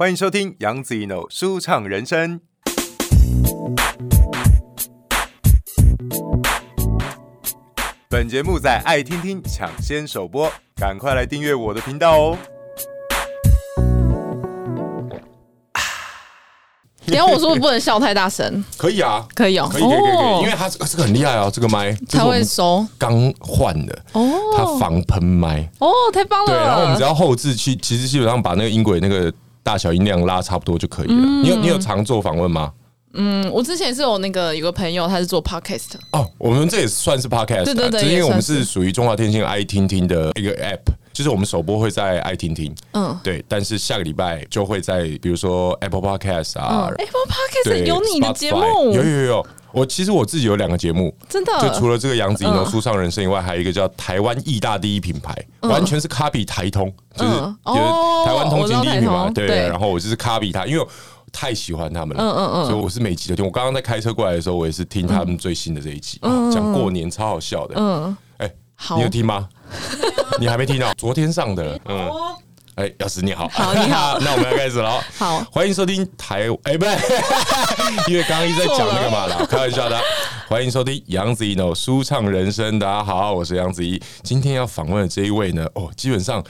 欢迎收听杨子一 no 舒畅人生。本节目在爱听听抢先首播，赶快来订阅我的频道哦！等下我说不能笑太大声，可以啊，可以哦，可以可以可以，因为它这个很厉害哦，这个麦才会收，刚换的哦，它防喷麦哦，太棒了。对，然后我们只要后置去，其实基本上把那个音轨那个。大小音量拉差不多就可以了。嗯、你有你有常做访问吗？嗯，我之前是有那个有个朋友，他是做 podcast。哦，我们这也算是 podcast，对对对，因为我们是属于中华电信爱听听的一个 app，就是我们首播会在爱听听，嗯，对。但是下个礼拜就会在比如说 Apple Podcast 啊、嗯、，Apple Podcast 有你的节目，有有有有。我其实我自己有两个节目，真的，就除了这个杨子怡的舒畅人生以外，还有一个叫台湾义大第一品牌，完全是 copy 台通，就是就是台湾通勤第一品牌，对。然后我就是 copy 他，因为我太喜欢他们了，嗯嗯嗯，所以我是每集都听。我刚刚在开车过来的时候，我也是听他们最新的这一集，讲过年超好笑的，嗯，哎，你有听吗？你还没听到？昨天上的，嗯。哎，老师你好，好你好，那我们要开始了。好，欢迎收听台，哎不对，因为刚刚一直在讲那个嘛啦，开玩笑的。欢迎收听杨子怡 no 舒畅人生，大家好，我是杨子怡。今天要访问的这一位呢，哦，基本上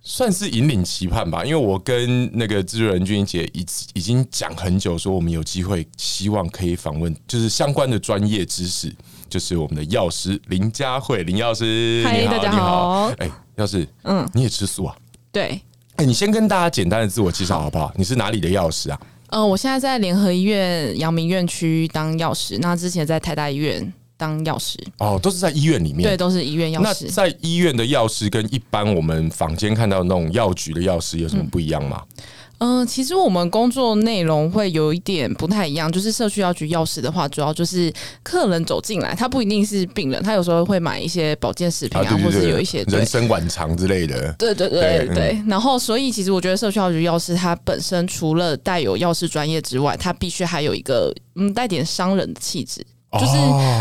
算是引领期盼吧，因为我跟那个制作人君姐已已经讲很久，说我们有机会，希望可以访问，就是相关的专业知识，就是我们的药师林佳慧林药师。嗨，大家好。哎，药师，嗯，你也吃素啊？对，哎、欸，你先跟大家简单的自我介绍好不好？你是哪里的药师啊？呃，我现在在联合医院阳明院区当药师，那之前在台大医院当药师。哦，都是在医院里面，对，都是医院药师。那在医院的药师跟一般我们坊间看到的那种药局的药师有什么不一样吗？嗯嗯、呃，其实我们工作内容会有一点不太一样，就是社区药局药师的话，主要就是客人走进来，他不一定是病人，他有时候会买一些保健食品啊，或是有一些人参晚肠之类的。对对对对，对，对。然后，所以其实我觉得社区药局药师他本身除了带有药师专业之外，他必须还有一个嗯带点商人的气质，就是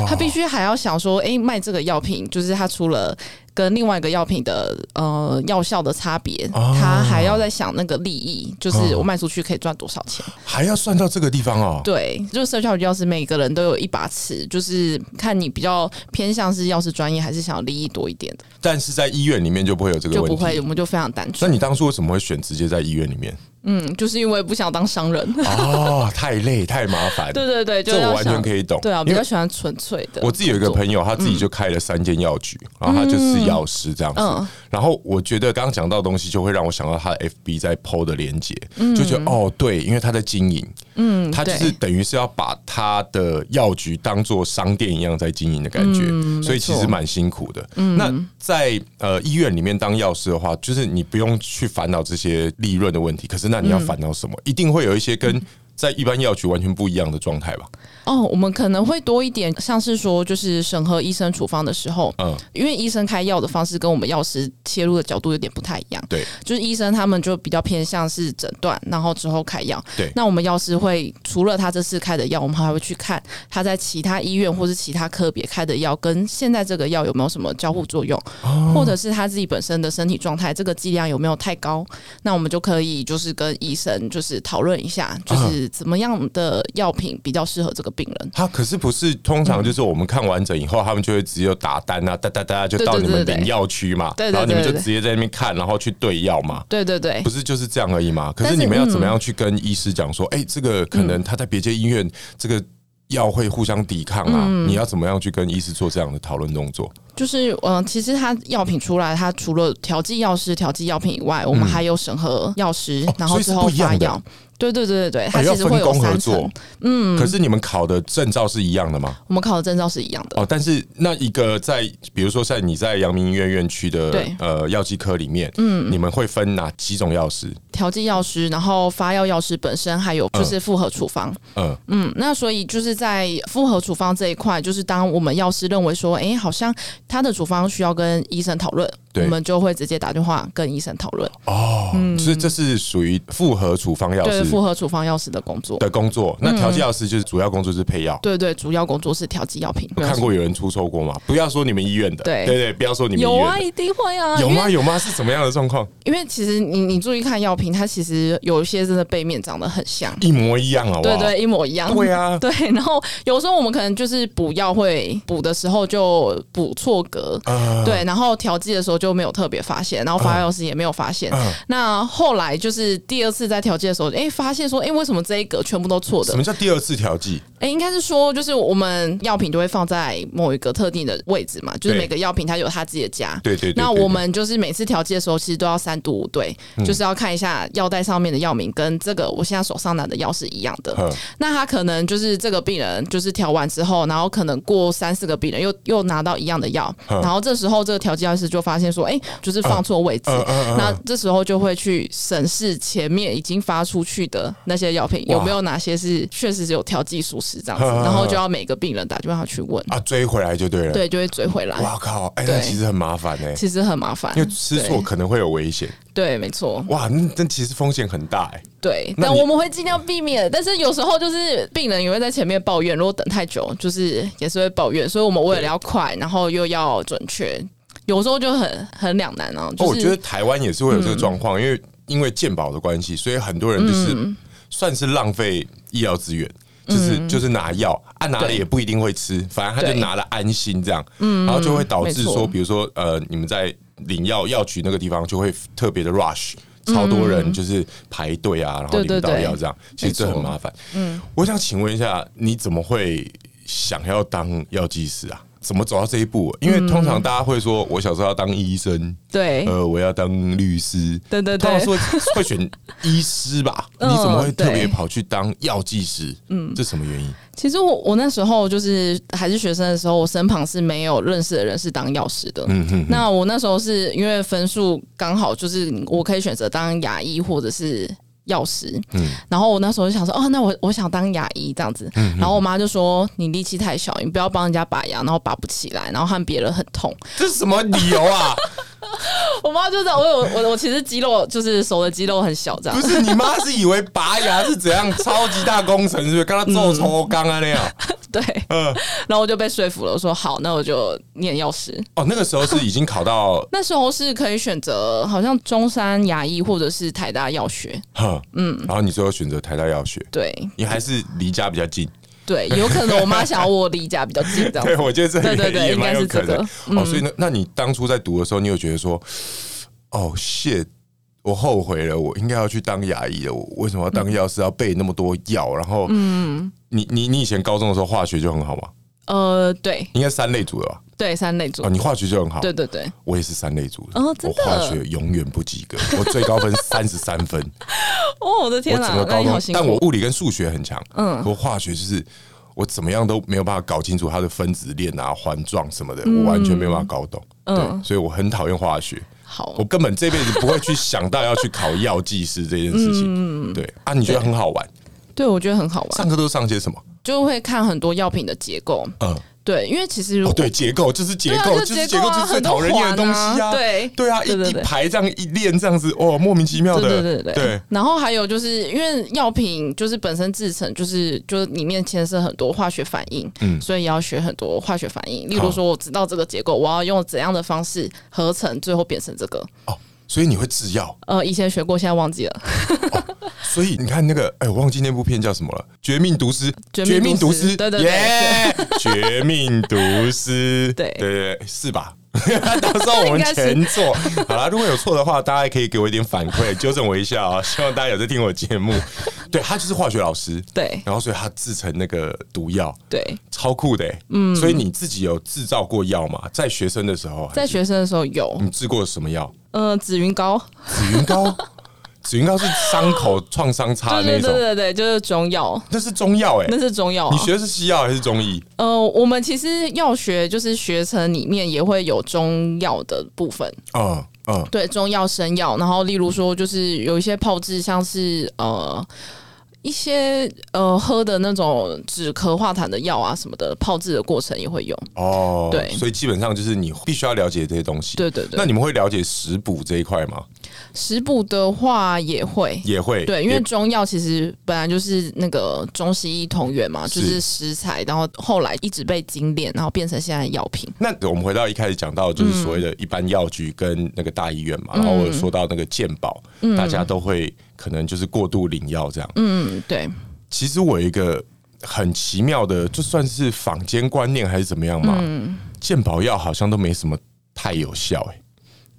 他必须还要想说，哎，卖这个药品，就是他除了。跟另外一个药品的呃药效的差别，哦、他还要在想那个利益，就是我卖出去可以赚多少钱，还要算到这个地方哦。对，就是社交药师每个人都有一把尺，就是看你比较偏向是药师专业，还是想要利益多一点的。但是在医院里面就不会有这个问题，就不会，我们就非常单纯。那你当初为什么会选直接在医院里面？嗯，就是因为不想当商人哦，太累太麻烦。对对对，这我完全可以懂。对啊，比较喜欢纯粹的。我自己有一个朋友，他自己就开了三间药局，然后他就是药师这样子。然后我觉得刚刚讲到的东西，就会让我想到他的 FB 在 PO 的连结，就觉得哦，对，因为他在经营，嗯，他就是等于是要把他的药局当做商店一样在经营的感觉，所以其实蛮辛苦的。那在呃医院里面当药师的话，就是你不用去烦恼这些利润的问题，可是。那你要烦恼什么？一定会有一些跟在一般药局完全不一样的状态吧？哦，我们可能会多一点，像是说，就是审核医生处方的时候，嗯，因为医生开药的方式跟我们药师切入的角度有点不太一样，对，就是医生他们就比较偏向是诊断，然后之后开药，对。那我们药师会除了他这次开的药，我们还会去看他在其他医院或是其他科别开的药，跟现在这个药有没有什么交互作用，哦、或者是他自己本身的身体状态，这个剂量有没有太高？那我们就可以就是跟医生就是讨论一下，就是怎么样的药品比较适合这个病人。他可是不是通常就是我们看完整以后，他们就会直接打单啊，哒哒哒就到你们领药区嘛，然后你们就直接在那边看，然后去对药嘛。对对对，不是就是这样而已嘛？可是你们要怎么样去跟医师讲说，哎，这个可能他在别间医院这个药会互相抵抗啊？你要怎么样去跟医师做这样的讨论动作？就是嗯，其实他药品出来，他除了调剂药师调剂药品以外，我们还有审核药师，然后之后发药。对对对对对，它其实会有三层。嗯，可是你们考的证照是一样的吗？我们考的证照是一样的。哦，但是那一个在，比如说在你在阳明医院院区的呃药剂科里面，嗯，你们会分哪几种药师？调剂药师，然后发药药师本身，还有就是复合处方。嗯嗯，那所以就是在复合处方这一块，就是当我们药师认为说，哎，好像他的处方需要跟医生讨论。我们就会直接打电话跟医生讨论。哦，所以这是属于复合处方药师，对，复合处方药师的工作的工作。那调剂药师就是主要工作是配药，对对，主要工作是调剂药品。我看过有人出错过吗？不要说你们医院的，对对对，不要说你们医院有啊，一定会啊，有吗？有吗？是怎么样的状况？因为其实你你注意看药品，它其实有一些真的背面长得很像，一模一样啊，对对，一模一样，对啊，对。然后有时候我们可能就是补药会补的时候就补错格，对，然后调剂的时候就没有特别发现，然后发药师也没有发现。那后来就是第二次在调剂的时候，哎，发现说，哎，为什么这一格全部都错的？什么叫第二次调剂？哎，应该是说，就是我们药品都会放在某一个特定的位置嘛，就是每个药品它有它自己的家。对对。那我们就是每次调剂的时候，其实都要三读五对，就是要看一下药袋上面的药名跟这个我现在手上拿的药是一样的。那他可能就是这个病人就是调完之后，然后可能过三四个病人又又拿到一样的药，然后这时候这个调剂药师就发现说，哎，就是放错位置。那这时候就会去审视前面已经发出去的那些药品有没有哪些是确实是有调剂疏失这样子，然后就要每个病人打电话去问啊，追回来就对了。对，就会追回来。哇靠，哎，那其实很麻烦哎，其实很麻烦，因为吃错可能会有危险。对，没错。哇，那那其实风险很大哎。对，但我们会尽量避免，但是有时候就是病人也会在前面抱怨，如果等太久，就是也是会抱怨，所以我们为了要快，然后又要准确，有时候就很很两难哦。我觉得台湾也是会有这个状况，因为因为健保的关系，所以很多人就是算是浪费医疗资源，就是就是拿药，啊拿了也不一定会吃，反正他就拿了安心这样，然后就会导致说，比如说呃，你们在领药药局那个地方就会特别的 rush。超多人就是排队啊，然后领不到药这样，其实这很麻烦。嗯，我想请问一下，你怎么会想要当药剂师啊？怎么走到这一步？因为通常大家会说，我小时候要当医生，对，呃，我要当律师，对对对，通常说 会选医师吧？你怎么会特别跑去当药剂师？嗯，这什么原因？其实我我那时候就是还是学生的时候，我身旁是没有认识的人是当药师的。嗯嗯，那我那时候是因为分数刚好，就是我可以选择当牙医或者是。药师，嗯，然后我那时候就想说，哦，那我我想当牙医这样子，嗯、然后我妈就说，你力气太小，你不要帮人家拔牙，然后拔不起来，然后和别人很痛，这是什么理由啊？我妈就知道我有我我其实肌肉就是手的肌肉很小，这样。不是你妈是以为拔牙是怎样超级大工程，是不是？刚刚做抽钢啊那样。对，嗯，然后我就被说服了，我说好，那我就念药师。哦，那个时候是已经考到，那时候是可以选择，好像中山牙医或者是台大药学。哈，嗯，然后你最后选择台大药学，对，你还是离家比较近。对，有可能我妈想要我离家比较近，这样。对，我觉得这对对对，也应该是这个。哦，所以那那你当初在读的时候，你有觉得说，哦，shit，我后悔了，我应该要去当牙医了。我为什么要当药师，要备那么多药？然后，嗯，你你你以前高中的时候化学就很好吗？呃，对，应该三类组的吧？对，三类组。哦，你化学就很好。对对对，我也是三类组的。哦，真的。我化学永远不及格，我最高分三十三分。哦，我的天哪！我整个高中，但我物理跟数学很强。嗯，我化学就是我怎么样都没有办法搞清楚它的分子链啊、环状什么的，我完全没有办法搞懂。嗯，所以我很讨厌化学。好，我根本这辈子不会去想到要去考药剂师这件事情。嗯对啊，你觉得很好玩？对，我觉得很好玩。上课都上些什么？就会看很多药品的结构，嗯，对，因为其实如果对结构就是结构，就是结构就是最讨人厌的东西啊，对。对啊，一一排这样一练这样子，哦，莫名其妙的，对对对对。然后还有就是因为药品就是本身制成就是就是里面牵涉很多化学反应，嗯，所以也要学很多化学反应。例如说，我知道这个结构，我要用怎样的方式合成，最后变成这个。哦，所以你会制药？呃，以前学过，现在忘记了。所以你看那个，哎、欸，我忘记那部片叫什么了，《绝命毒师》。绝命毒师，对对对，绝命毒师，对对对，是吧？到时候我们全错。好了，如果有错的话，大家也可以给我一点反馈，纠正我一下啊！希望大家有在听我节目。对，他就是化学老师，对，然后所以他制成那个毒药，对，超酷的，嗯。所以你自己有制造过药吗？在学生的时候，在学生的时候有。你制过什么药？呃，紫云膏，紫云膏。紫云膏是伤口创伤擦的那种，对对对对，就是中药。那是中药哎，那是中药。你学的是西药还是中医？呃，我们其实药学就是学程里面也会有中药的部分。嗯嗯，对，中药、生药。然后例如说，就是有一些炮制，像是呃一些呃喝的那种止咳化痰的药啊什么的，泡制的过程也会用。哦，对，所以基本上就是你必须要了解这些东西。对对对。那你们会了解食补这一块吗？食补的话也会，也会。对，因为中药其实本来就是那个中西医同源嘛，就是食材，然后后来一直被精炼，然后变成现在的药品。那我们回到一开始讲到，就是所谓的一般药局跟那个大医院嘛，嗯、然后我说到那个健保，嗯、大家都会可能就是过度领药这样。嗯，对。其实我有一个很奇妙的，就算是坊间观念还是怎么样嘛，嗯、健保药好像都没什么太有效哎、欸。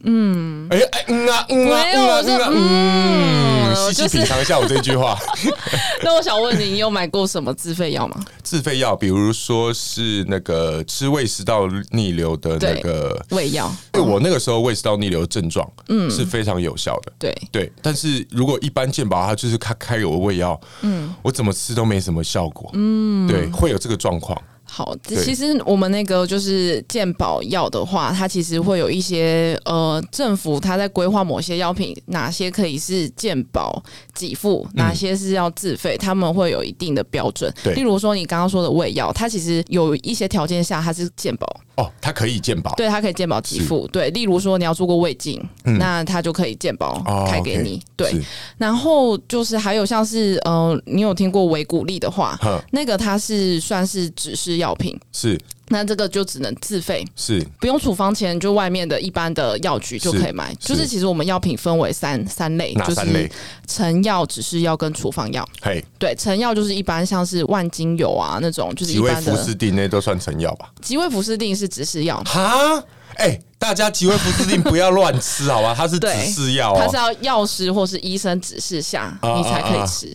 嗯，哎哎嗯啊嗯啊嗯啊嗯啊嗯，细细品尝一下我这句话。那我想问你，你有买过什么自费药吗？自费药，比如说是那个吃胃食道逆流的那个胃药。对，我那个时候胃食道逆流的症状，嗯，是非常有效的。对对，但是如果一般健保，它就是开开给我胃药，嗯，我怎么吃都没什么效果。嗯，对，会有这个状况。好，其实我们那个就是健保药的话，它其实会有一些呃，政府它在规划某些药品，哪些可以是健保给付，哪些是要自费，他们会有一定的标准。对，例如说你刚刚说的胃药，它其实有一些条件下它是健保哦，它可以鉴保，对，它可以鉴保给付。对，例如说你要做过胃镜，那它就可以鉴保开给你。对，然后就是还有像是呃，你有听过维骨力的话，那个它是算是指示药品。是，那这个就只能自费，是不用处方钱，就外面的一般的药局就可以买。就是其实我们药品分为三三类，哪三类？成药、指示药跟处方药。嘿，对，成药就是一般像是万金油啊那种，就是一般的。吉威福斯定那都算成药吧？吉味福斯定是指示药。哈，哎。大家吉威福斯定不要乱吃，好吧？它是指示药，它是要药师或是医生指示下你才可以吃。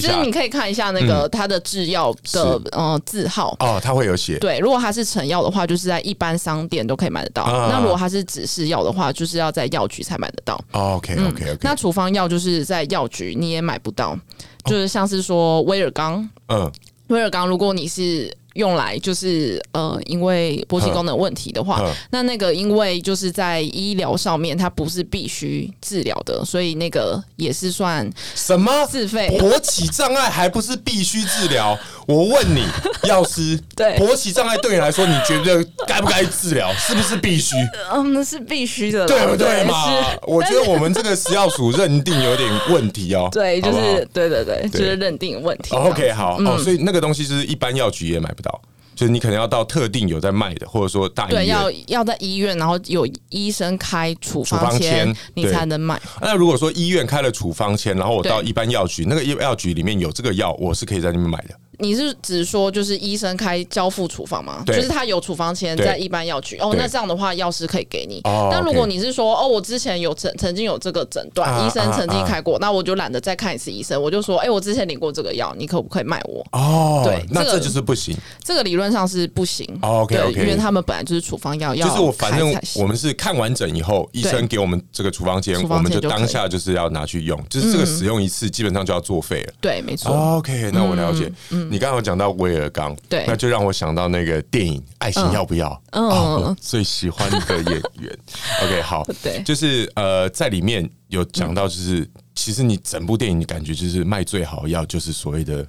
就是你可以看一下那个它的制药的呃字号哦，它会有写。对，如果它是成药的话，就是在一般商店都可以买得到。那如果它是指示药的话，就是要在药局才买得到。OK OK OK。那处方药就是在药局你也买不到，就是像是说威尔刚，嗯，威尔刚，如果你是。用来就是呃，因为勃起功能问题的话，那那个因为就是在医疗上面，它不是必须治疗的，所以那个也是算什么自费？勃起障碍还不是必须治疗？我问你，药师，对勃起障碍对你来说，你觉得该不该治疗？是不是必须？嗯，是必须的，对不对嘛？我觉得我们这个食药署认定有点问题哦。对，就是对对对，就是认定问题。OK，好哦，所以那个东西就是一般药局也买不到。就是你可能要到特定有在卖的，或者说大医院，对，要要在医院，然后有医生开处方签，你才能买。那如果说医院开了处方签，然后我到一般药局，那个药局里面有这个药，我是可以在那边买的。你是指说就是医生开交付处方吗？就是他有处方签在一般药局哦。那这样的话，药师可以给你。但如果你是说哦，我之前有曾曾经有这个诊断，啊、医生曾经开过，那我就懒得再看一次医生，我就说，哎、欸，我之前领过这个药，你可不可以卖我？哦，对，那这就是不行。这个理论上是不行。哦、OK OK，因为他们本来就是处方药，就是我反正我们是看完诊以后，医生给我们这个处方签，我们就当下就是要拿去用，就是这个使用一次基本上就要作废了。对，没错。OK，那我了解。嗯，你刚刚有讲到。威尔刚，对，那就让我想到那个电影《爱情要不要》，嗯，我最喜欢的演员。OK，好，对，就是呃，在里面有讲到，就是、嗯、其实你整部电影，你感觉就是卖最好的药，就是所谓的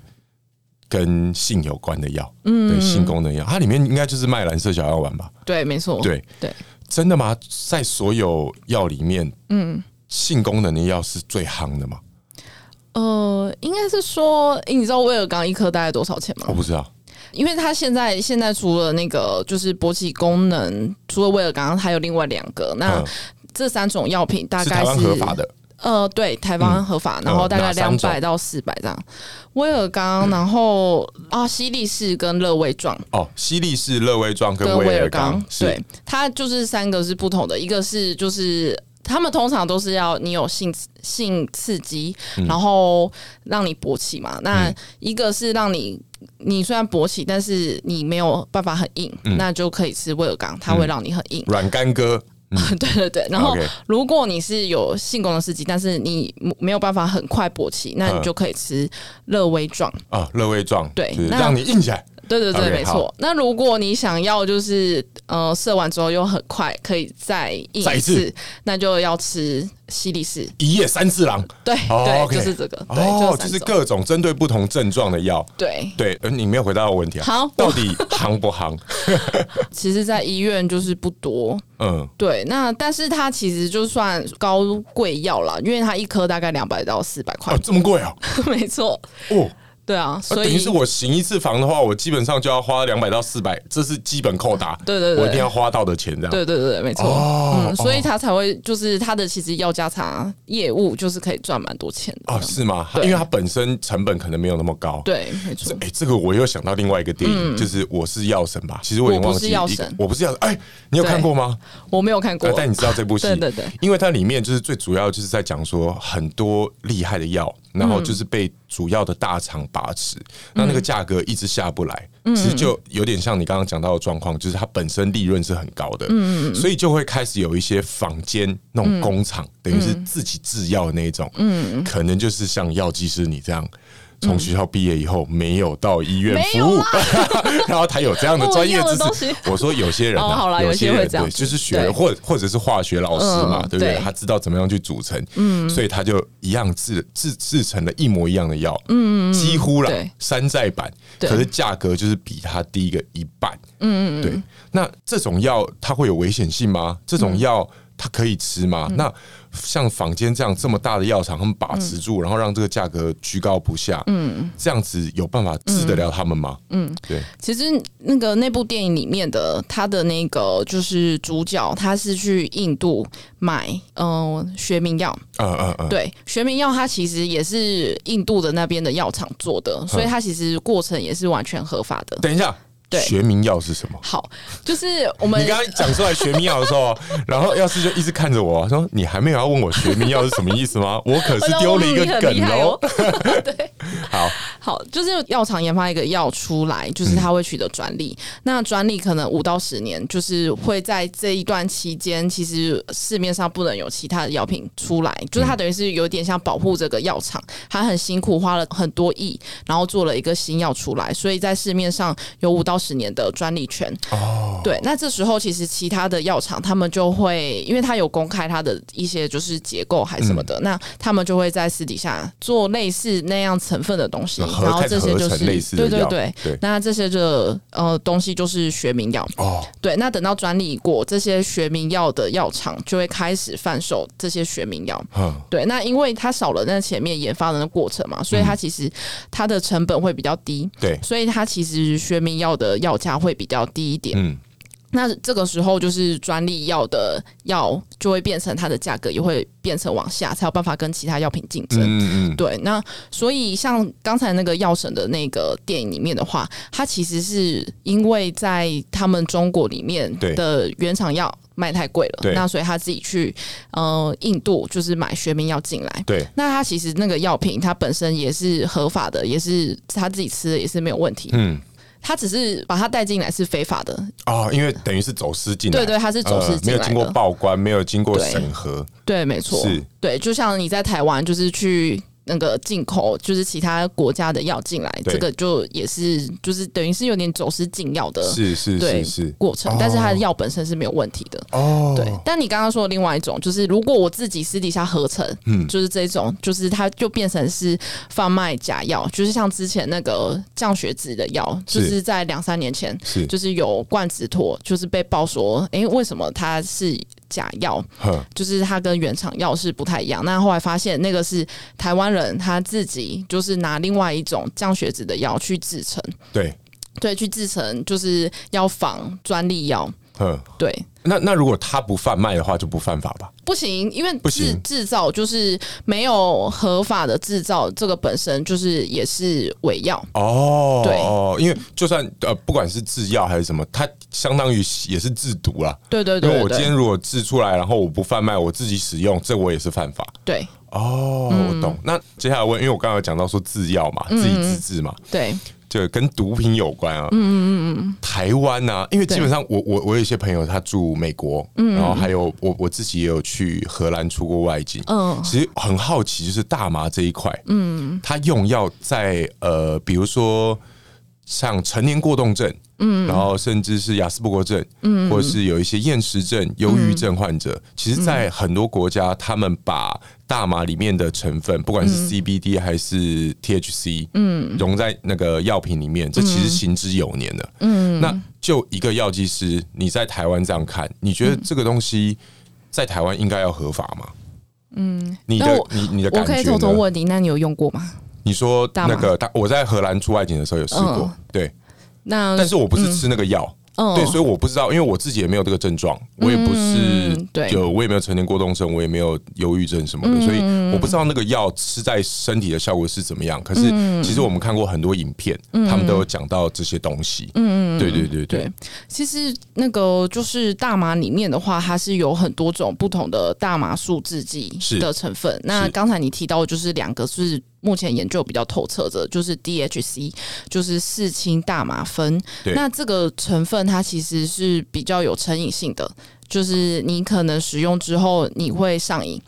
跟性有关的药，嗯，对，性功能药，它里面应该就是卖蓝色小药丸吧？对，没错，对。对，真的吗？在所有药里面，嗯，性功能的药是最夯的吗？呃，应该是说，欸、你知道威尔刚一颗大概多少钱吗？我不知道，因为他现在现在除了那个就是勃起功能，除了威尔刚，还有另外两个。那这三种药品大概是，是合法的。呃，对，台湾合法，嗯、然后大概两百到四百这样。威尔刚，然后啊，西利士跟乐威壮。哦，西利士、乐威壮跟威尔刚，对，它就是三个是不同的，一个是就是。他们通常都是要你有性性刺激，然后让你勃起嘛。那一个是让你你虽然勃起，但是你没有办法很硬，那就可以吃威尔刚，它会让你很硬。软干哥，对对对。然后如果你是有性功能刺激，但是你没有办法很快勃起，那你就可以吃乐威壮啊，乐威壮，对，让你硬起来。对对对没错。那如果你想要就是呃射完之后又很快可以再硬一次，那就要吃西力士一夜三次郎。对、哦、对就是这个。对哦，就是各种针对不同症状的药。对对，而你没有回答我问题啊？好，到底行不行？其实，在医院就是不多。嗯，对。那但是它其实就算高贵药啦，因为它一颗大概两百到四百块。哦，这么贵啊？没错。哦。对啊，所以等于是我行一次房的话，我基本上就要花两百到四百，这是基本扣打。对对对，我一定要花到的钱，这样。对对对，没错。哦、嗯，所以他才会就是他的其实要加茶业务就是可以赚蛮多钱的。哦，是吗？因为它本身成本可能没有那么高。对，没错。哎、欸，这个我又想到另外一个电影，嗯、就是《我是药神》吧？其实我也忘记。我不是药神。我不是药神。哎、欸，你有看过吗？我没有看过、呃，但你知道这部戏？对对对。因为它里面就是最主要就是在讲说很多厉害的药。然后就是被主要的大厂把持，嗯、那那个价格一直下不来，嗯、其实就有点像你刚刚讲到的状况，就是它本身利润是很高的，嗯、所以就会开始有一些坊间那种工厂，嗯、等于是自己制药的那一种，嗯、可能就是像药剂师你这样。从学校毕业以后没有到医院服务，然后他有这样的专业知识。我说有些人啊，有些人对，就是学或或者是化学老师嘛，对不对？他知道怎么样去组成，嗯所以他就一样制制制成了一模一样的药，嗯，几乎了山寨版，可是价格就是比他低一个一半，嗯嗯，对。那这种药它会有危险性吗？这种药它可以吃吗？那像坊间这样这么大的药厂，他们把持住，然后让这个价格居高不下，嗯，这样子有办法治得了他们吗？嗯，对。其实那个那部电影里面的他的那个就是主角，他是去印度买嗯学名药，嗯嗯嗯，对，学名药它其实也是印度的那边的药厂做的，所以它其实过程也是完全合法的。等一下。对学名药是什么？好，就是我们你刚刚讲出来学名药的时候，然后药师就一直看着我说：“你还没有要问我学名药是什么意思吗？”我可是丢了一个梗哦。对，好好，就是药厂研发一个药出来，就是它会取得专利。嗯、那专利可能五到十年，就是会在这一段期间，其实市面上不能有其他的药品出来，就是它等于是有点像保护这个药厂，它很辛苦花了很多亿，然后做了一个新药出来，所以在市面上有五到十年的专利权。哦，对，那这时候其实其他的药厂他们就会，因为他有公开他的一些就是结构还什么的，嗯、那他们就会在私底下做类似那样成分的东西，然后这些就是对对对，对。那这些的呃东西就是学名药哦，对，那等到专利过，这些学名药的药厂就会开始贩售这些学名药，嗯，对，那因为它少了那前面研发的那过程嘛，所以它其实它的成本会比较低，对，所以它其实学名药的。药价会比较低一点，嗯，那这个时候就是专利药的药就会变成它的价格也会变成往下，才有办法跟其他药品竞争，嗯嗯，对。那所以像刚才那个药神的那个电影里面的话，它其实是因为在他们中国里面的原厂药卖太贵了，对。那所以他自己去呃印度就是买学名药进来，对。那他其实那个药品它本身也是合法的，也是他自己吃的也是没有问题，嗯。他只是把他带进来是非法的。哦，因为等于是走私进来，对对，他是走私进来的，没有经过报关，没有经过审核，对，没错，是，对，就像你在台湾就是去。那个进口就是其他国家的药进来，这个就也是就是等于是有点走私进药的，是是是是。过程，但是它的药本身是没有问题的。哦。对，但你刚刚说的另外一种，就是如果我自己私底下合成，嗯，就是这种，就是它就变成是贩卖假药，就是像之前那个降血脂的药，就是在两三年前，是。就是有冠子托，就是被爆说，哎，为什么它是？假药，就是它跟原厂药是不太一样。那后来发现，那个是台湾人他自己就是拿另外一种降血脂的药去制成，对对，去制成就是要仿专利药。嗯，对。那那如果他不贩卖的话，就不犯法吧？不行，因为制制造就是没有合法的制造，这个本身就是也是伪药哦。对哦，因为就算呃，不管是制药还是什么，它相当于也是制毒啦。对对对，对，因为我今天如果制出来，然后我不贩卖，我自己使用，这我也是犯法。对哦，我懂。那接下来问，因为我刚刚有讲到说制药嘛，自己自制嘛，对。就跟毒品有关啊，嗯嗯嗯台湾啊，因为基本上我我我有一些朋友他住美国，嗯，然后还有我我自己也有去荷兰出过外景，嗯，其实很好奇，就是大麻这一块，嗯，它用药在呃，比如说像成年过动症，嗯，然后甚至是雅斯伯格症，嗯，或者是有一些厌食症、忧郁症患者，嗯、其实，在很多国家，他们把大麻里面的成分，不管是 CBD 还是 THC，嗯，融在那个药品里面，这其实行之有年了。嗯，那就一个药剂师，你在台湾这样看，你觉得这个东西在台湾应该要合法吗？嗯，你的你你的感觉，我可以偷偷问你，那你有用过吗？你说那个大，我在荷兰出外景的时候有试过，对，那但是我不是吃那个药。对，所以我不知道，因为我自己也没有这个症状，我也不是有，我也没有成年过动症，我也没有忧郁症什么的，所以我不知道那个药吃在身体的效果是怎么样。可是其实我们看过很多影片，他们都有讲到这些东西。嗯嗯，对对对对。其实那个就是大麻里面的话，它是有很多种不同的大麻素制剂的成分。那刚才你提到就是两个是。目前研究比较透彻的，就是 DHC，就是四氢大麻酚。那这个成分它其实是比较有成瘾性的，就是你可能使用之后你会上瘾。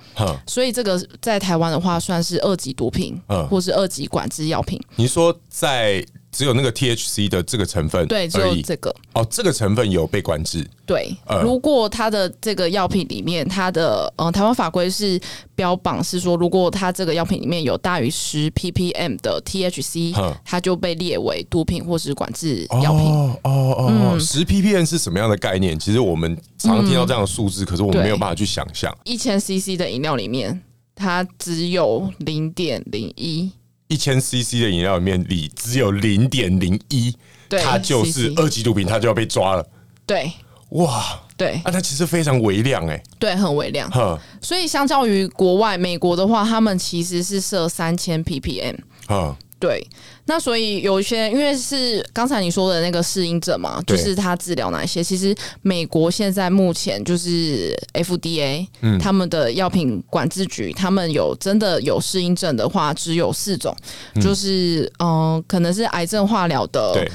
所以这个在台湾的话算是二级毒品，或是二级管制药品。你说在？只有那个 THC 的这个成分，对，只有这个哦，这个成分有被管制。对，呃、如果它的这个药品里面，它的呃台湾法规是标榜是说，如果它这个药品里面有大于十 ppm 的 THC，它就被列为毒品或是管制药品。哦哦哦，十 ppm 是什么样的概念？其实我们常常听到这样的数字，嗯、可是我们没有办法去想象。一千 CC 的饮料里面，它只有零点零一。一千 CC 的饮料里面，里只有零点零一，它就是二级毒品，它就要被抓了。对，哇，对，啊，它其实非常微量，哎，对，很微量。哈所以相较于国外，美国的话，他们其实是设三千 ppm。嗯。对，那所以有一些，因为是刚才你说的那个适应症嘛，就是他治疗哪一些？其实美国现在目前就是 FDA，嗯，他们的药品管制局，他们有真的有适应症的话，只有四种，嗯、就是嗯、呃，可能是癌症化疗的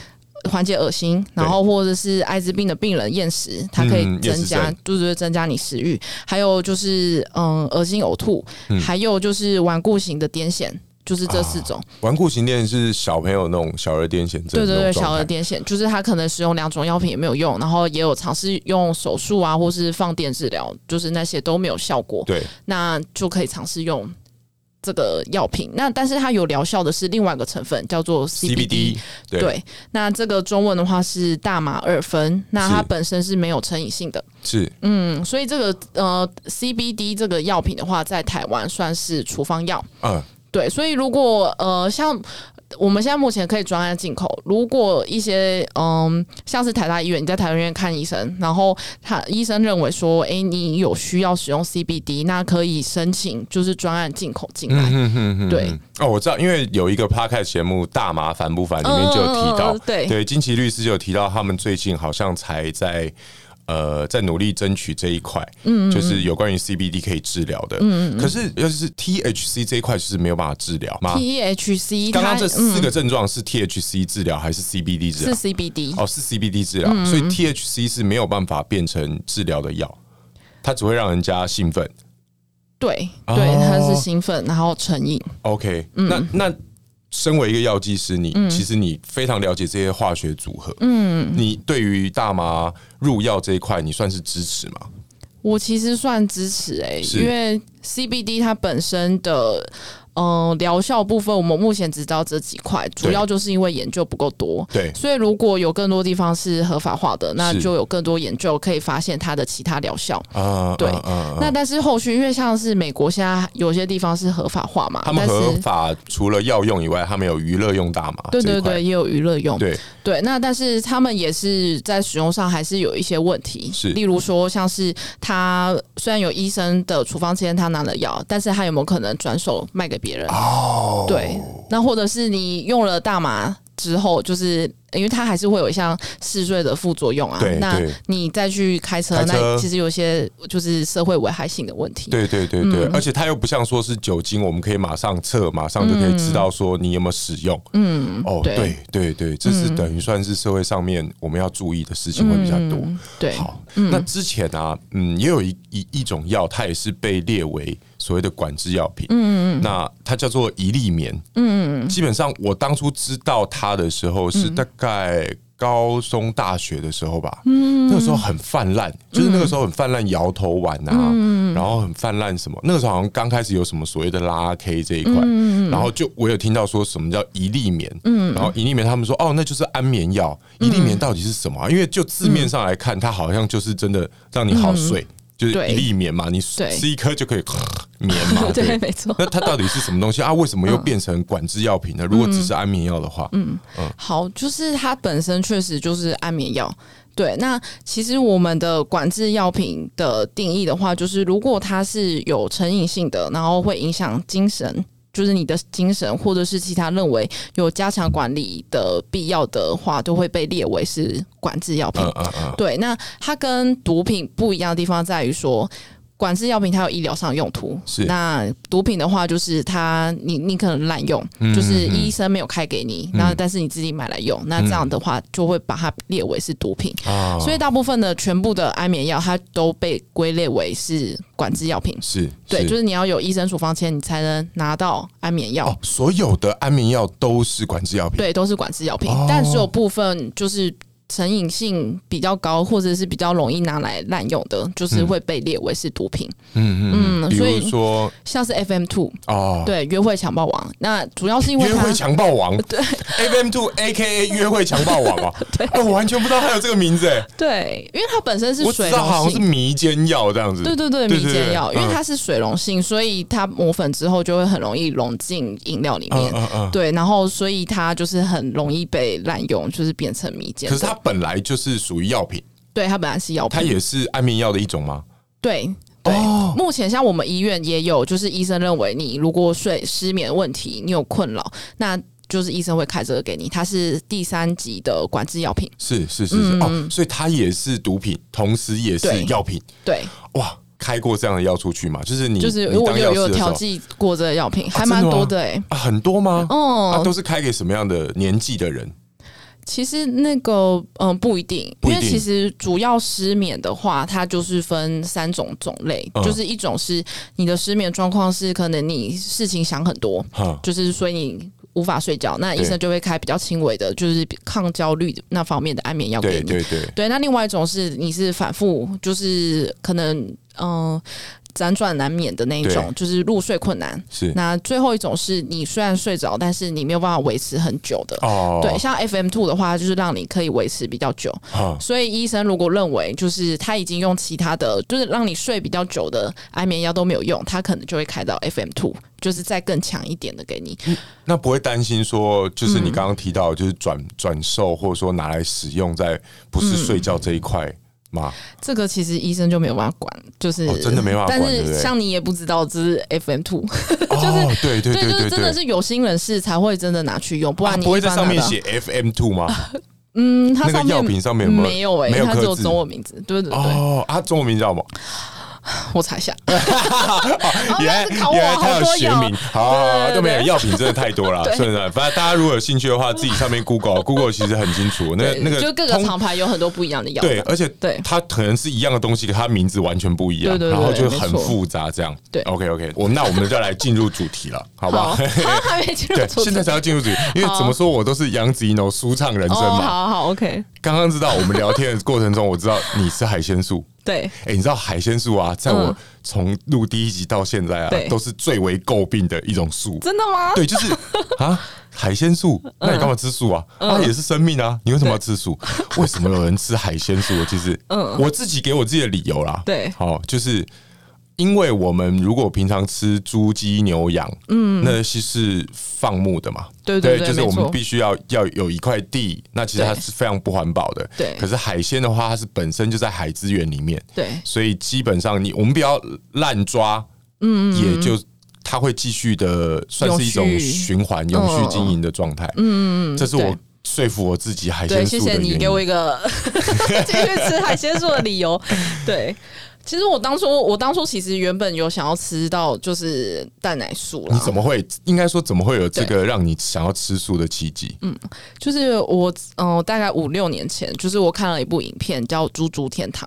缓解恶心，然后或者是艾滋病的病人厌食，它可以增加，嗯、就是增加你食欲，还有就是嗯，恶心呕吐，嗯、还有就是顽固型的癫痫。就是这四种，顽固型癫痫是小朋友那种小儿癫痫症。对对对，小儿癫痫就是他可能使用两种药品也没有用，然后也有尝试用手术啊，或是放电治疗，就是那些都没有效果。对，那就可以尝试用这个药品。那但是它有疗效的是另外一个成分，叫做 CBD。CBD 对，对，那这个中文的话是大麻二酚，那它本身是没有成瘾性的。是，嗯，所以这个呃 CBD 这个药品的话，在台湾算是处方药。嗯。对，所以如果呃，像我们现在目前可以专案进口，如果一些嗯，像是台大医院，你在台大医院看医生，然后他医生认为说，哎，你有需要使用 CBD，那可以申请就是专案进口进来。嗯嗯嗯。对。哦，我知道，因为有一个 Podcast 节目《大麻烦不烦》里面就有提到，嗯、对对，金奇律师就有提到，他们最近好像才在。呃，在努力争取这一块，嗯，就是有关于 CBD 可以治疗的，嗯嗯，可是要是 THC 这一块，就是没有办法治疗吗？THC 刚刚这四个症状是 THC 治疗还是 CBD 治疗？是 CBD 哦，是 CBD 治疗，所以 THC 是没有办法变成治疗的药，它只会让人家兴奋。对对，它是兴奋，然后成瘾。OK，那那。身为一个药剂师，你其实你非常了解这些化学组合。嗯，你对于大麻入药这一块，你算是支持吗？我其实算支持哎、欸，因为 CBD 它本身的。嗯，疗效部分我们目前只知道这几块，主要就是因为研究不够多。对，所以如果有更多地方是合法化的，那就有更多研究可以发现它的其他疗效。啊，对。那但是后续，因为像是美国现在有些地方是合法化嘛，他们合法除了药用以外，他们有娱乐用大麻。对对对，也有娱乐用。对对，那但是他们也是在使用上还是有一些问题。是，例如说像是他虽然有医生的处方签，他拿了药，但是他有没有可能转手卖给别人？哦，对，那或者是你用了大麻之后，就是。因为它还是会有像嗜睡的副作用啊，对那你再去开车，那其实有些就是社会危害性的问题。对对对对，嗯、而且它又不像说是酒精，我们可以马上测，马上就可以知道说你有没有使用。嗯，哦，对对对对，这是等于算是社会上面我们要注意的事情会比较多。嗯、对，好，那之前啊，嗯，也有一一一种药，它也是被列为所谓的管制药品。嗯嗯，那它叫做一粒眠。嗯嗯，基本上我当初知道它的时候是在。概。高中、大学的时候吧，嗯，那个时候很泛滥，就是那个时候很泛滥摇头丸啊，嗯、然后很泛滥什么，那个时候好像刚开始有什么所谓的拉 K 这一块，嗯、然后就我有听到说什么叫一粒眠，嗯，然后一粒眠他们说哦，那就是安眠药，一粒眠到底是什么、啊？因为就字面上来看，它好像就是真的让你好睡。嗯就是一粒棉嘛，你吃一颗就可以棉嘛，对，没错。那它到底是什么东西啊？为什么又变成管制药品呢？如果只是安眠药的话，嗯嗯，好，就是它本身确实就是安眠药。对，那其实我们的管制药品的定义的话，就是如果它是有成瘾性的，然后会影响精神。就是你的精神，或者是其他认为有加强管理的必要的话，都会被列为是管制药品。Uh, uh, uh. 对，那它跟毒品不一样的地方在于说。管制药品它有医疗上用途，是。那毒品的话就是它你你可能滥用，嗯、就是医生没有开给你，那、嗯、但是你自己买来用，那这样的话就会把它列为是毒品，哦、所以大部分的全部的安眠药它都被归类为是管制药品，是对，就是你要有医生处方签你才能拿到安眠药。哦，所有的安眠药都是管制药品，对，都是管制药品，哦、但是有部分就是。成瘾性比较高，或者是比较容易拿来滥用的，就是会被列为是毒品。嗯嗯嗯，所以说像是 FM Two 哦，对，约会强暴王，那主要是因为约会强暴王，对，FM Two A K A 约会强暴王啊，对，我完全不知道他有这个名字哎，对，因为它本身是水溶性，我知道好像是迷奸药这样子，对对对，迷奸药，因为它是水溶性，所以它磨粉之后就会很容易溶进饮料里面，对，然后所以它就是很容易被滥用，就是变成迷奸。可是它本来就是属于药品，对，它本来是药品，它也是安眠药的一种吗？对对，哦、目前像我们医院也有，就是医生认为你如果睡失眠问题，你有困扰，那就是医生会开这个给你，它是第三级的管制药品，是是是是、嗯、哦，所以它也是毒品，同时也是药品，对，哇，开过这样的药出去吗？就是你就是我有有调剂过这个药品，还蛮多的哎、欸。啊，很多吗？哦、啊，都是开给什么样的年纪的人？其实那个嗯不一定，因为其实主要失眠的话，它就是分三种种类，就是一种是你的失眠状况是可能你事情想很多，就是所以你无法睡觉，那医生就会开比较轻微的，就是抗焦虑那方面的安眠药给你。对对对。对，那另外一种是你是反复，就是可能嗯。辗转难眠的那一种，就是入睡困难。是那最后一种是你虽然睡着，但是你没有办法维持很久的。哦，对，像 FM Two 的话，就是让你可以维持比较久。哦，所以医生如果认为就是他已经用其他的就是让你睡比较久的安眠药都没有用，他可能就会开到 FM Two，就是再更强一点的给你。嗯，那不会担心说，就是你刚刚提到，就是转转售或者说拿来使用在不是睡觉这一块。嗯这个其实医生就没有办法管，就是真的没办法管。但是像你也不知道这是 FM two，就是对对对，就是真的是有心人士才会真的拿去用，不然你不会在上面写 FM two 吗？嗯，它上面药品上面没有哎，它只有中文名字。对对对，哦，它中文名叫什么？我查一下，原来原来他有学名，好都没有药品真的太多了，是不是？反正大家如果有兴趣的话，自己上面 Google Google 其实很清楚，那那个就各个厂牌有很多不一样的药，对，而且对它可能是一样的东西，它名字完全不一样，然后就很复杂这样。对，OK OK，我们那我们就来进入主题了，好不好？还没进入，对，现在才要进入主题，因为怎么说我都是杨子怡诺舒畅人生嘛，好好 OK。刚刚知道我们聊天的过程中，我知道你是海鲜素。对，哎，你知道海鲜素啊，在我从录第一集到现在啊，都是最为诟病的一种素。真的吗？对，就是 啊，海鲜素，那你干嘛吃素啊？它也是生命啊，你为什么要吃素？为什么有人吃海鲜素？其实，嗯，我自己给我自己的理由啦。对，好，就是。因为我们如果平常吃猪、鸡、牛、羊，嗯，那些是放牧的嘛，对对对，就是我们必须要要有一块地，那其实它是非常不环保的，对。可是海鲜的话，它是本身就在海资源里面，对，所以基本上你我们不要滥抓，嗯，也就它会继续的算是一种循环、永续。经营的状态，嗯嗯，这是我说服我自己海鲜素的原因。谢谢你给我一个 继续吃海鲜素的理由，对。其实我当初，我当初其实原本有想要吃到就是蛋奶素。你怎么会？应该说怎么会有这个让你想要吃素的契机？嗯，就是我，嗯、呃，大概五六年前，就是我看了一部影片叫《猪猪天堂》。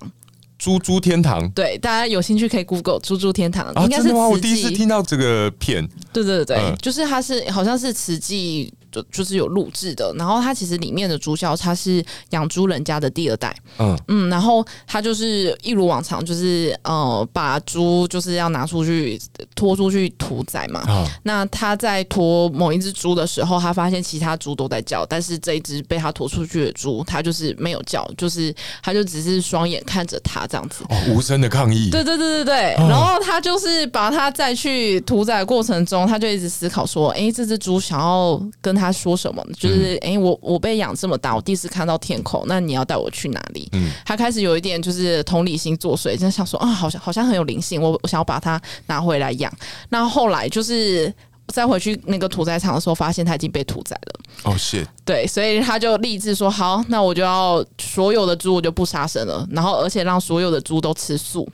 猪猪天堂，对，大家有兴趣可以 Google 猪猪天堂。啊，应该是吗？我第一次听到这个片。对对对对，嗯、就是它是好像是慈济就就是有录制的。然后他其实里面的主角他是养猪人家的第二代，嗯嗯，然后他就是一如往常，就是呃把猪就是要拿出去拖出去屠宰嘛。嗯、那他在拖某一只猪的时候，他发现其他猪都在叫，但是这一只被他拖出去的猪，它就是没有叫，就是他就只是双眼看着他这样子，哦，无声的抗议。对对对对对，哦、然后他就是把他再去屠宰的过程中，他就一直思考说，哎，这只猪想要跟他说什么？就是哎，我我被养这么大，我第一次看到天空，那你要带我去哪里？嗯，他开始有一点就是同理心作祟，就想说啊，好像好像很有灵性，我我想要把它拿回来养。那后来就是。再回去那个屠宰场的时候，发现他已经被屠宰了。哦，是。对，所以他就立志说：“好，那我就要所有的猪我就不杀生了，然后而且让所有的猪都吃素。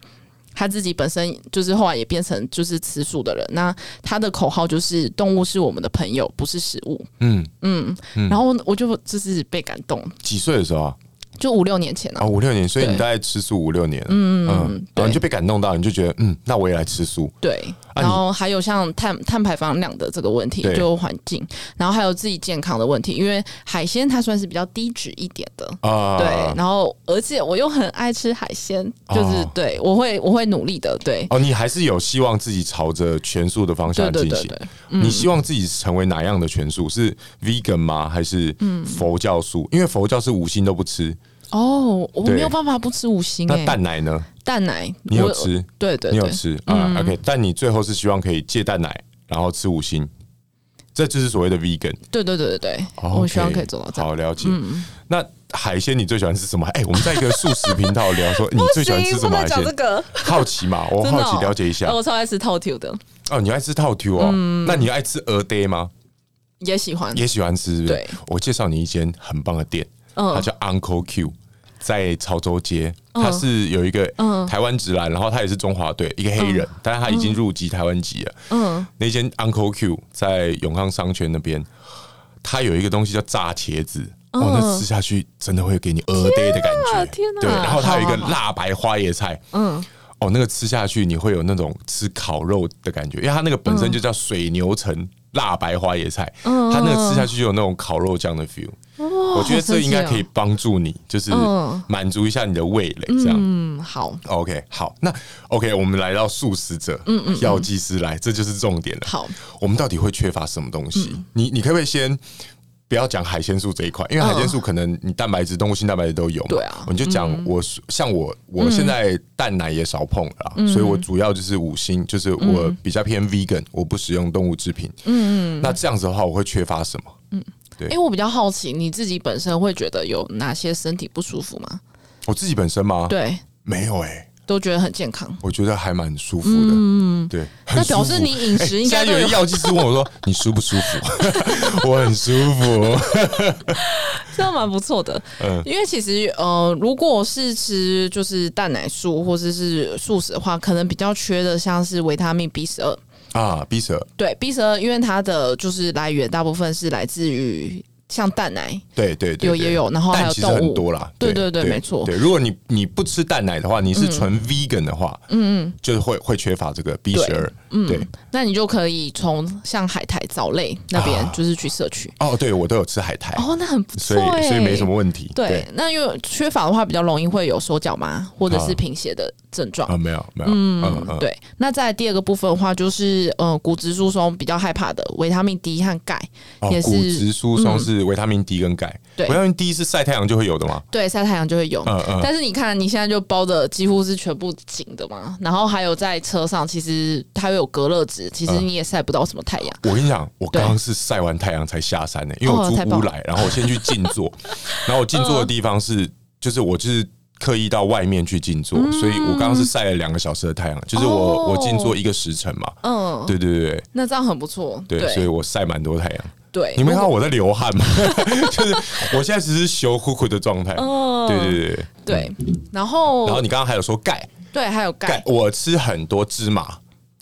他自己本身就是后来也变成就是吃素的人。那他的口号就是：动物是我们的朋友，不是食物。嗯嗯。然后我就就是被感动。几岁的时候啊？就五六年前了啊，五六年，所以你大概吃素五六年，嗯嗯，然后你就被感动到，你就觉得，嗯，那我也来吃素。对，然后还有像碳碳排放量的这个问题，就环境，然后还有自己健康的问题，因为海鲜它算是比较低脂一点的啊，对，然后而且我又很爱吃海鲜，就是对我会我会努力的，对。哦，你还是有希望自己朝着全素的方向进行？你希望自己成为哪样的全素？是 vegan 吗？还是佛教素？因为佛教是五星都不吃。哦，我没有办法不吃五星。那蛋奶呢？蛋奶你有吃？对对，你有吃啊？OK，但你最后是希望可以戒蛋奶，然后吃五星，这就是所谓的 vegan。对对对对对，我希望可以做到这样。好了解。那海鲜你最喜欢吃什么？哎，我们在一个素食频道聊说，你最喜欢吃什么海鲜？这个好奇嘛，我好奇了解一下。我超爱吃套 Q 的。哦，你爱吃套 Q 哦？那你爱吃鹅爹吗？也喜欢，也喜欢吃。对，我介绍你一间很棒的店。它叫 Uncle Q，在潮州街。他是有一个台湾直男，然后他也是中华队，一个黑人，但是他已经入籍台湾籍了。嗯，那间 Uncle Q 在永康商圈那边，他有一个东西叫炸茄子，哦，那吃下去真的会给你鹅爹的感觉。天哪！对，然后他有一个辣白花椰菜，嗯，哦，那个吃下去你会有那种吃烤肉的感觉，因为它那个本身就叫水牛城辣白花椰菜，它那个吃下去就有那种烤肉酱的 feel。我觉得这应该可以帮助你，就是满足一下你的味蕾，这样。嗯，好。OK，好。那 OK，我们来到素食者，嗯嗯，药剂师来，这就是重点了。好，我们到底会缺乏什么东西？你你可不可以先不要讲海鲜素这一块？因为海鲜素可能你蛋白质、动物性蛋白质都有嘛。对啊。我就讲我像我，我现在蛋奶也少碰了，所以我主要就是五星，就是我比较偏 vegan，我不使用动物制品。嗯嗯。那这样子的话，我会缺乏什么？嗯。对因为我比较好奇，你自己本身会觉得有哪些身体不舒服吗？我自己本身吗？对，没有哎，都觉得很健康。我觉得还蛮舒服的。嗯，对。那表示你饮食应该。有人药剂师问我说：“你舒不舒服？” 我很舒服，这样蛮不错的。嗯，因为其实呃，如果是吃就是蛋奶素或者是素食的话，可能比较缺的像是维他命 B 十二。啊，B 十二对 B 十二，因为它的就是来源大部分是来自于。像蛋奶，对对对，有也有，然后还有动物很多啦，对对对，没错。对，如果你你不吃蛋奶的话，你是纯 vegan 的话，嗯嗯，就是会会缺乏这个 B 十二，嗯，对。那你就可以从像海苔、藻类那边就是去摄取。哦，对，我都有吃海苔，哦，那很不错，所以所以没什么问题。对，那因为缺乏的话，比较容易会有手脚麻或者是贫血的症状啊，没有没有，嗯嗯，对。那在第二个部分的话，就是呃骨质疏松比较害怕的维他命 D 和钙，也是骨质疏松是维他命 D 跟钙。对，维他命 D 是晒太阳就会有的吗？对，晒太阳就会有。嗯嗯。但是你看，你现在就包的几乎是全部紧的嘛。然后还有在车上，其实它有隔热纸，其实你也晒不到什么太阳。我跟你讲，我刚刚是晒完太阳才下山的，因为我租屋来，然后我先去静坐。然后我静坐的地方是，就是我就是刻意到外面去静坐，所以我刚刚是晒了两个小时的太阳，就是我我静坐一个时辰嘛。嗯，对对对。那这样很不错。对，所以我晒蛮多太阳。对，你没看到我在流汗吗？就是我现在只是羞乎乎的状态。哦，对对对对。然后，然后你刚刚还有说钙，对，还有钙。我吃很多芝麻。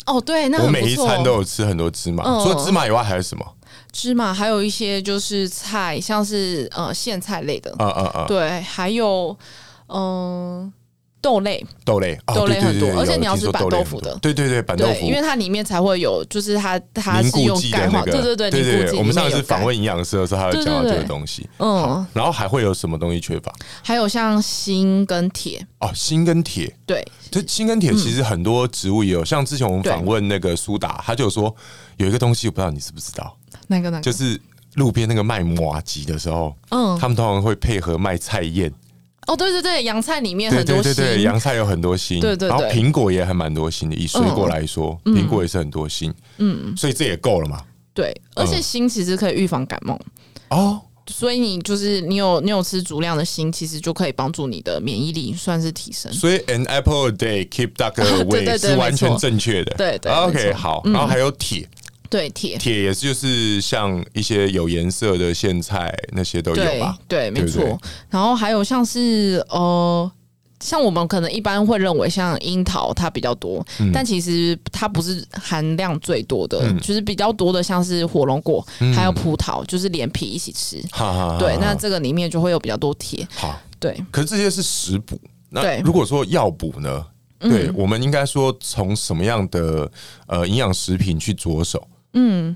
哦，对，那我每一餐都有吃很多芝麻。除了芝麻以外，还有什么？芝麻还有一些就是菜，像是呃苋菜类的。嗯嗯嗯。对，还有嗯豆类，豆类，豆类很多，而且你要吃板豆腐的，对对对，板豆腐，因为它里面才会有，就是它它是用钙化，对对对，对对对。我们上次访问营养师的时候，他有讲到这个东西，嗯，然后还会有什么东西缺乏？还有像锌跟铁，哦，锌跟铁，对，这锌跟铁其实很多植物也有，像之前我们访问那个苏打，他就说有一个东西，我不知道你知不知道，哪个哪个？就是路边那个卖麻吉的时候，嗯，他们通常会配合卖菜叶。哦，对对对，洋菜里面很多锌，对对对，洋菜有很多锌，对对对，然后苹果也还蛮多锌的。以水果来说，苹果也是很多锌，嗯，所以这也够了嘛。对，而且锌其实可以预防感冒。哦，所以你就是你有你有吃足量的锌，其实就可以帮助你的免疫力算是提升。所以 an apple a day keep doctor away 是完全正确的。对对，OK，好，然后还有铁。对铁铁也是就是像一些有颜色的苋菜那些都有吧？对，对，没错。然后还有像是呃，像我们可能一般会认为像樱桃它比较多，嗯、但其实它不是含量最多的，嗯、就是比较多的像是火龙果，嗯、还有葡萄，就是连皮一起吃。哈哈哈哈对，那这个里面就会有比较多铁。好，对。可是这些是食补，那如果说药补呢？对，对我们应该说从什么样的呃营养食品去着手？嗯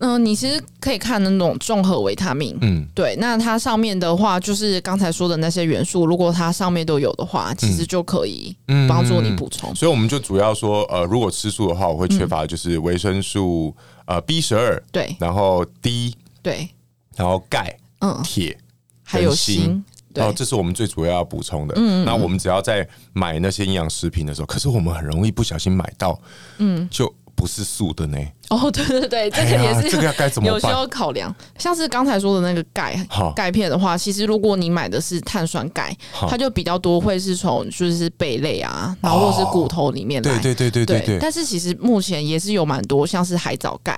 嗯、你其实可以看那种综合维他命，嗯，对，那它上面的话就是刚才说的那些元素，如果它上面都有的话，其实就可以帮助你补充、所以我们就主要说，呃，如果吃素的话，我会缺乏就是维生素呃 B 十二，对，然后 D，对，然后钙，嗯，铁，还有锌，然后这是我们最主要要补充的。嗯，那我们只要在买那些营养食品的时候，可是我们很容易不小心买到，嗯，就。不是素的呢？哦，对对对，这个也是这个该怎么有需要考量。像是刚才说的那个钙钙片的话，其实如果你买的是碳酸钙，它就比较多会是从就是贝类啊，然后或是骨头里面来。对对对对对。但是其实目前也是有蛮多，像是海藻钙，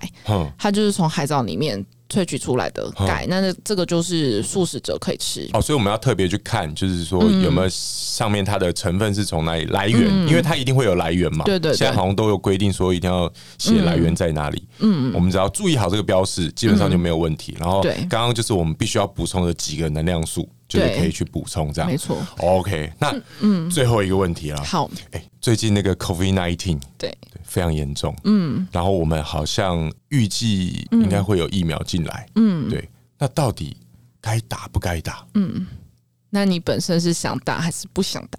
它就是从海藻里面。萃取出来的钙，那这个就是素食者可以吃哦。所以我们要特别去看，就是说有没有上面它的成分是从哪里来源，因为它一定会有来源嘛。对对。现在好像都有规定说一定要写来源在哪里。嗯，我们只要注意好这个标示，基本上就没有问题。然后刚刚就是我们必须要补充的几个能量素，就是可以去补充这样。没错。OK，那嗯，最后一个问题了。好，哎，最近那个 COVID nineteen 对。非常严重，嗯，然后我们好像预计应该会有疫苗进来，嗯，对，那到底该打不该打？嗯，那你本身是想打还是不想打？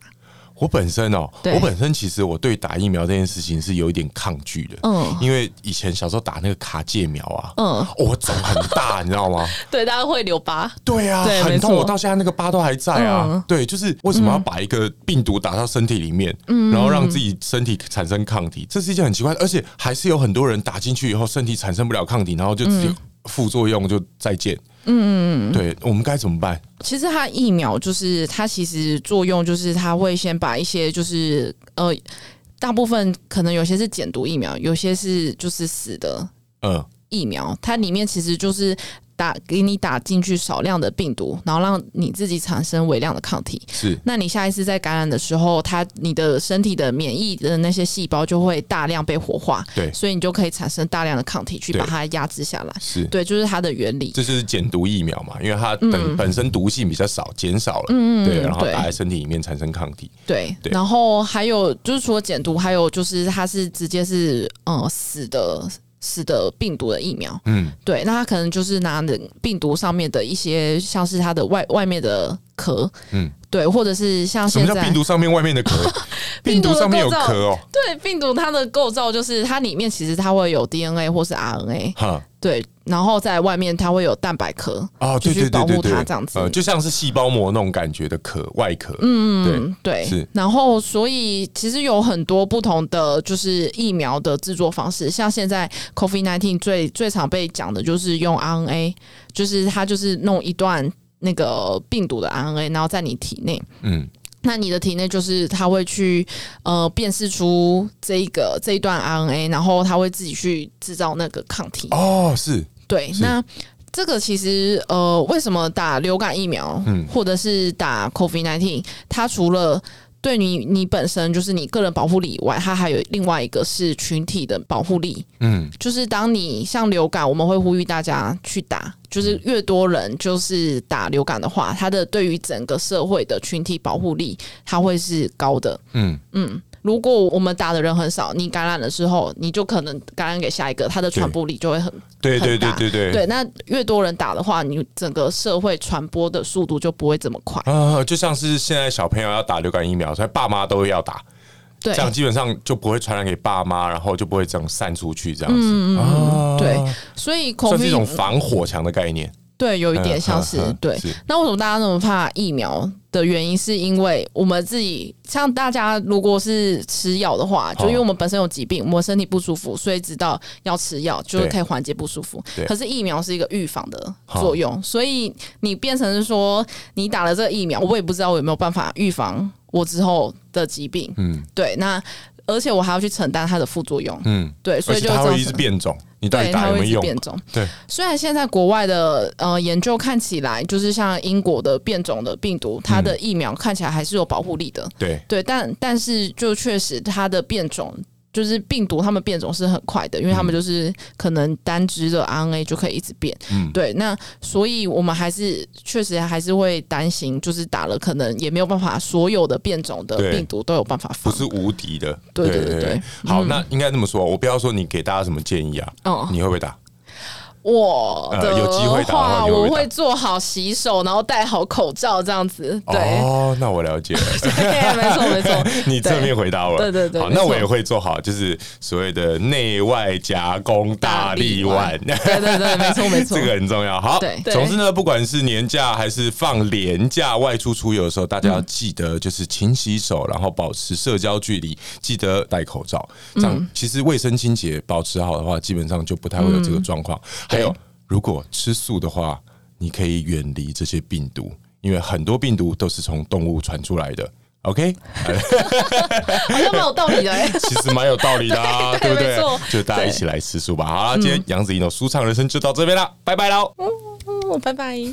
我本身哦，我本身其实我对打疫苗这件事情是有一点抗拒的，嗯，因为以前小时候打那个卡介苗啊，嗯，我肿很大，你知道吗？对，大家会留疤，对啊，很痛，我到现在那个疤都还在啊。对，就是为什么要把一个病毒打到身体里面，嗯。然后让自己身体产生抗体，这是一件很奇怪，而且还是有很多人打进去以后身体产生不了抗体，然后就直接副作用就再见。嗯嗯嗯，对，我们该怎么办？其实它疫苗就是它其实作用就是它会先把一些就是呃，大部分可能有些是减毒疫苗，有些是就是死的嗯疫苗，它里面其实就是。打给你打进去少量的病毒，然后让你自己产生微量的抗体。是，那你下一次在感染的时候，它你的身体的免疫的那些细胞就会大量被活化。对，所以你就可以产生大量的抗体去把它压制下来。是对，就是它的原理。这就是减毒疫苗嘛，因为它本本身毒性比较少，减少了。嗯嗯。对，然后打在身体里面产生抗体。对对。然后还有就是除了减毒，还有就是它是直接是呃死的。死的病毒的疫苗，嗯，对，那他可能就是拿的病毒上面的一些，像是它的外外面的壳，嗯，对，或者是像什么叫病毒上面外面的壳？病毒上面有壳哦，对，病毒它的构造就是它里面其实它会有 DNA 或是 RNA，哈，对。然后在外面，它会有蛋白壳啊，对对对对对，保护它这样子，呃，就像是细胞膜那种感觉的壳外壳。嗯，对对。是。然后，所以其实有很多不同的就是疫苗的制作方式，像现在 COVID nineteen 最最常被讲的就是用 RNA，就是它就是弄一段那个病毒的 RNA，然后在你体内，嗯。那你的体内就是它会去呃辨识出这一个这一段 RNA，然后它会自己去制造那个抗体。哦，是，对。是那这个其实呃，为什么打流感疫苗，嗯，或者是打 COVID-19，它除了对你你本身就是你个人保护力以外，它还有另外一个是群体的保护力。嗯，就是当你像流感，我们会呼吁大家去打，就是越多人就是打流感的话，它的对于整个社会的群体保护力，它会是高的。嗯嗯。如果我们打的人很少，你感染的时候，你就可能感染给下一个，它的传播力就会很对对对对对对。那越多人打的话，你整个社会传播的速度就不会这么快。啊，就像是现在小朋友要打流感疫苗，所以爸妈都要打，对，这样基本上就不会传染给爸妈，然后就不会这样散出去这样子。嗯嗯，对，所以算是一种防火墙的概念。对，有一点像是对。那为什么大家那么怕疫苗的原因，是因为我们自己像大家如果是吃药的话，就因为我们本身有疾病，我们身体不舒服，所以知道要吃药，就是可以缓解不舒服。可是疫苗是一个预防的作用，所以你变成是说，你打了这个疫苗，我也不知道我有没有办法预防我之后的疾病。嗯，对。那而且我还要去承担它的副作用。嗯，对。所以就它会一直变种。你到底打有没有用？变种。对，虽然现在国外的呃研究看起来，就是像英国的变种的病毒，它的疫苗看起来还是有保护力的。对对，但但是就确实它的变种。就是病毒，它们变种是很快的，因为他们就是可能单只的 RNA 就可以一直变。嗯，对。那所以我们还是确实还是会担心，就是打了可能也没有办法，所有的变种的病毒都有办法防。不是无敌的。对对对对。好，那应该这么说，我不要说你给大家什么建议啊？哦，你会不会打？我的话，我会做好洗手，然后戴好口罩，这样子。对哦，那我了解了。对，没错没错。你正面回答我。对对对。好，那我也会做好，就是所谓的内外夹攻大力腕。对对对，没错没错。这个很重要。好，总之呢，不管是年假还是放年假外出出游的时候，大家要记得就是勤洗手，然后保持社交距离，记得戴口罩。这样其实卫生清洁保持好的话，基本上就不太会有这个状况。还有，如果吃素的话，你可以远离这些病毒，因为很多病毒都是从动物传出来的。OK，好像蛮有道理的，其实蛮有道理的啊，对不对？就大家一起来吃素吧。好了，今天杨子怡的舒畅人生就到这边了，拜拜喽。嗯，拜拜。